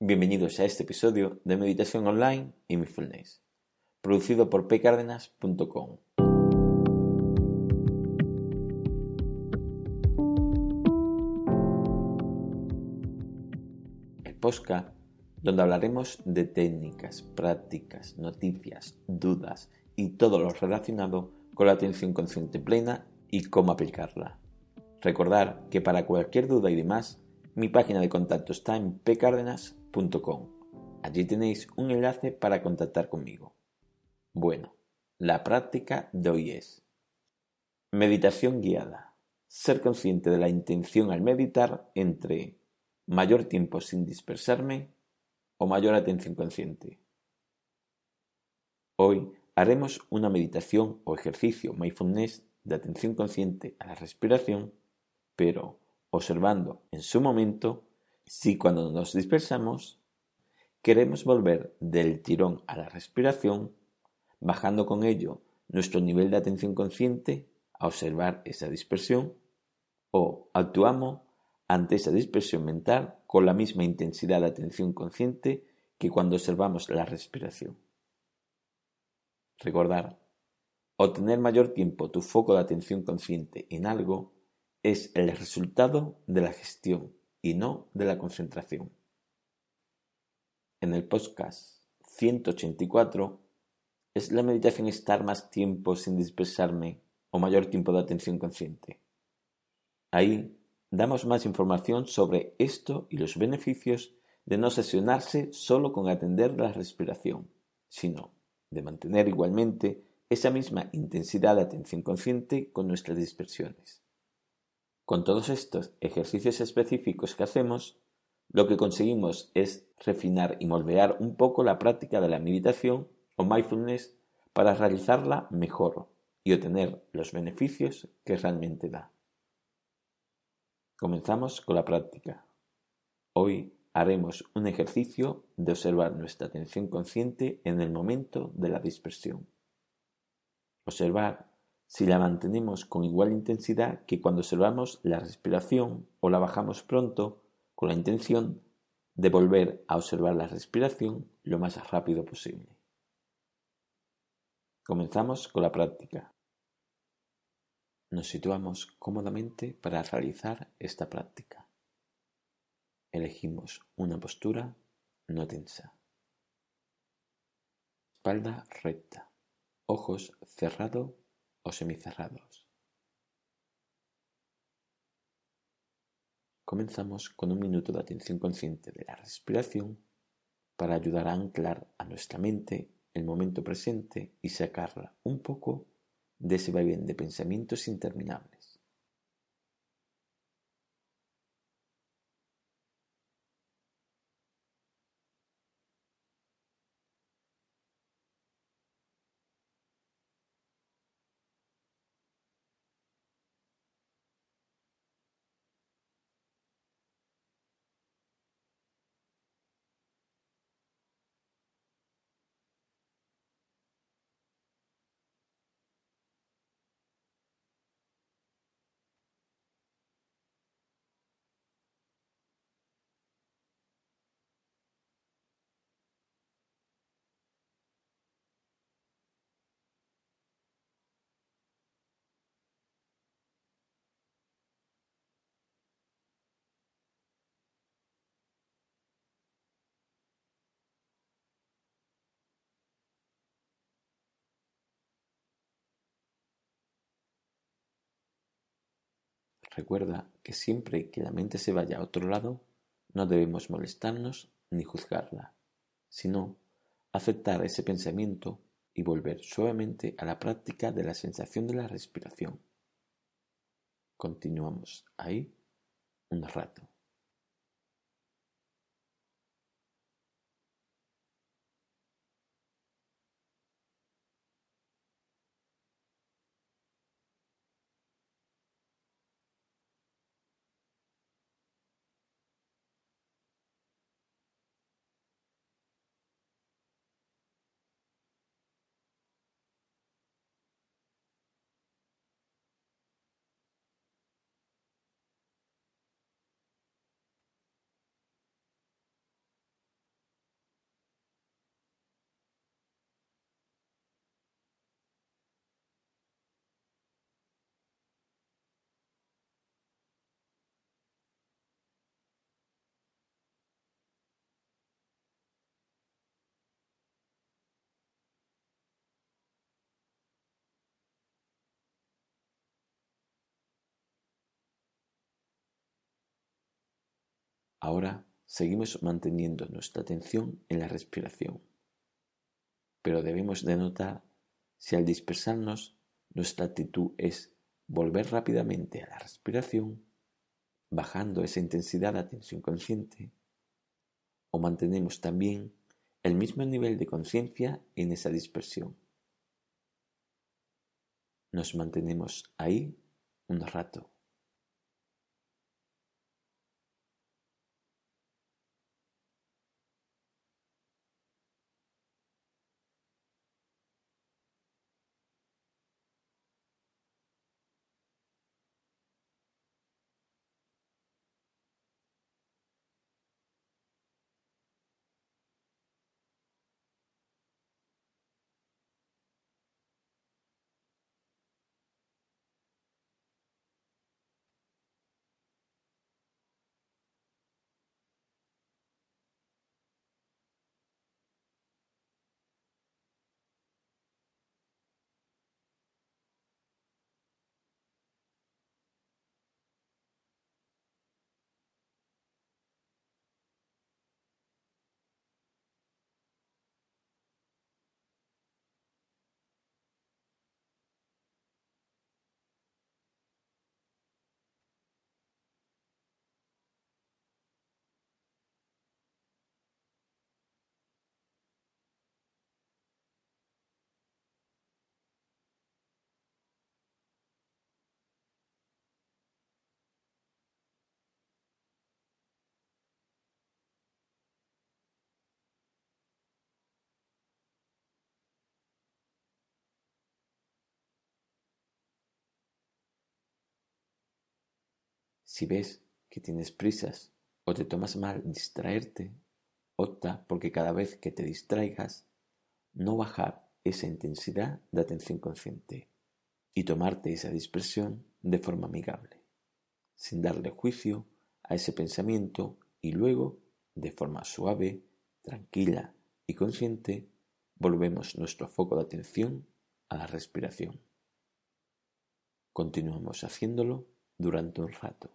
Bienvenidos a este episodio de Meditación Online y Mindfulness, producido por pcardenas.com. El podcast donde hablaremos de técnicas, prácticas, noticias, dudas y todo lo relacionado con la atención consciente plena y cómo aplicarla. Recordar que para cualquier duda y demás, mi página de contacto está en pcardenas.com Allí tenéis un enlace para contactar conmigo. Bueno, la práctica de hoy es meditación guiada. Ser consciente de la intención al meditar entre mayor tiempo sin dispersarme o mayor atención consciente. Hoy haremos una meditación o ejercicio mindfulness de atención consciente a la respiración, pero observando en su momento si cuando nos dispersamos queremos volver del tirón a la respiración, bajando con ello nuestro nivel de atención consciente a observar esa dispersión, o actuamos ante esa dispersión mental con la misma intensidad de atención consciente que cuando observamos la respiración. Recordar, obtener mayor tiempo tu foco de atención consciente en algo es el resultado de la gestión y no de la concentración. En el podcast 184 es la meditación estar más tiempo sin dispersarme o mayor tiempo de atención consciente. Ahí damos más información sobre esto y los beneficios de no sesionarse solo con atender la respiración, sino de mantener igualmente esa misma intensidad de atención consciente con nuestras dispersiones. Con todos estos ejercicios específicos que hacemos, lo que conseguimos es refinar y moldear un poco la práctica de la meditación o mindfulness para realizarla mejor y obtener los beneficios que realmente da. Comenzamos con la práctica. Hoy haremos un ejercicio de observar nuestra atención consciente en el momento de la dispersión. Observar si la mantenemos con igual intensidad que cuando observamos la respiración o la bajamos pronto con la intención de volver a observar la respiración lo más rápido posible. Comenzamos con la práctica. Nos situamos cómodamente para realizar esta práctica. Elegimos una postura no tensa. Espalda recta, ojos cerrados o semicerrados. Comenzamos con un minuto de atención consciente de la respiración para ayudar a anclar a nuestra mente el momento presente y sacarla un poco de ese vaivén de pensamientos interminables. Recuerda que siempre que la mente se vaya a otro lado, no debemos molestarnos ni juzgarla, sino aceptar ese pensamiento y volver suavemente a la práctica de la sensación de la respiración. Continuamos ahí un rato. Ahora seguimos manteniendo nuestra atención en la respiración, pero debemos de notar si al dispersarnos nuestra actitud es volver rápidamente a la respiración, bajando esa intensidad de atención consciente, o mantenemos también el mismo nivel de conciencia en esa dispersión. Nos mantenemos ahí un rato. Si ves que tienes prisas o te tomas mal distraerte, opta porque cada vez que te distraigas, no bajar esa intensidad de atención consciente y tomarte esa dispersión de forma amigable, sin darle juicio a ese pensamiento y luego, de forma suave, tranquila y consciente, volvemos nuestro foco de atención a la respiración. Continuamos haciéndolo durante un rato.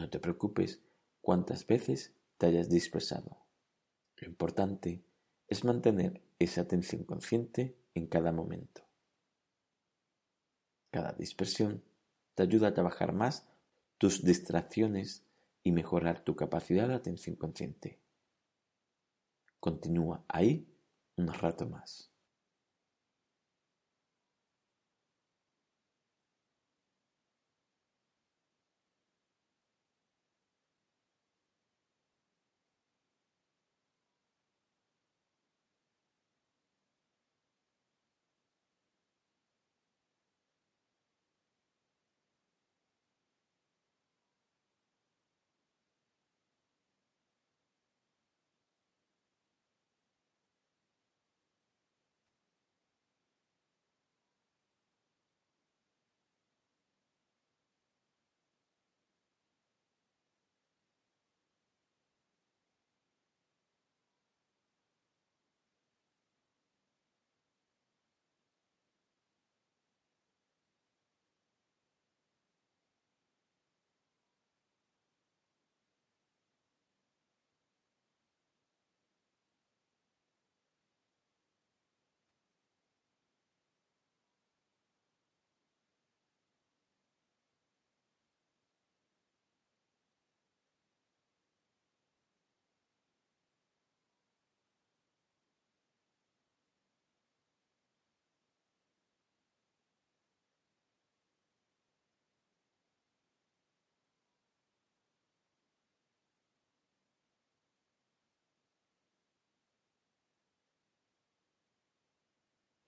No te preocupes cuántas veces te hayas dispersado. Lo importante es mantener esa atención consciente en cada momento. Cada dispersión te ayuda a trabajar más tus distracciones y mejorar tu capacidad de atención consciente. Continúa ahí un rato más.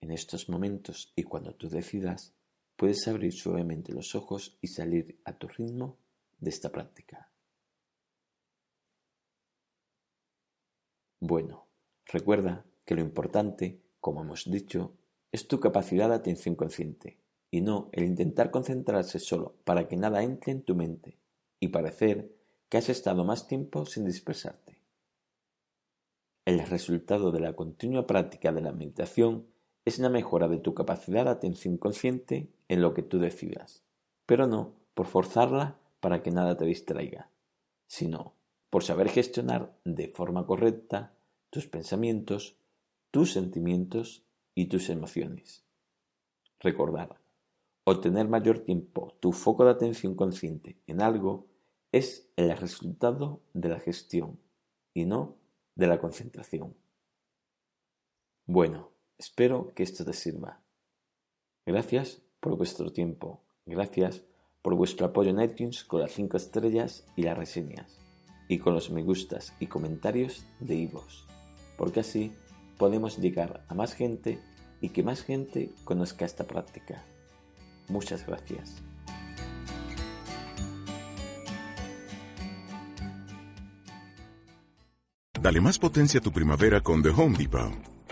En estos momentos y cuando tú decidas, puedes abrir suavemente los ojos y salir a tu ritmo de esta práctica. Bueno, recuerda que lo importante, como hemos dicho, es tu capacidad de atención consciente y no el intentar concentrarse solo para que nada entre en tu mente y parecer que has estado más tiempo sin dispersarte. El resultado de la continua práctica de la meditación es la mejora de tu capacidad de atención consciente en lo que tú decidas, pero no por forzarla para que nada te distraiga, sino por saber gestionar de forma correcta tus pensamientos, tus sentimientos y tus emociones. Recordar, obtener mayor tiempo tu foco de atención consciente en algo es el resultado de la gestión y no de la concentración. Bueno, espero que esto te sirva. Gracias por vuestro tiempo. Gracias por vuestro apoyo en iTunes con las 5 estrellas y las reseñas, y con los me gustas y comentarios de iVoox, porque así podemos llegar a más gente y que más gente conozca esta práctica. Muchas gracias. Dale más potencia a tu primavera con The Home Depot.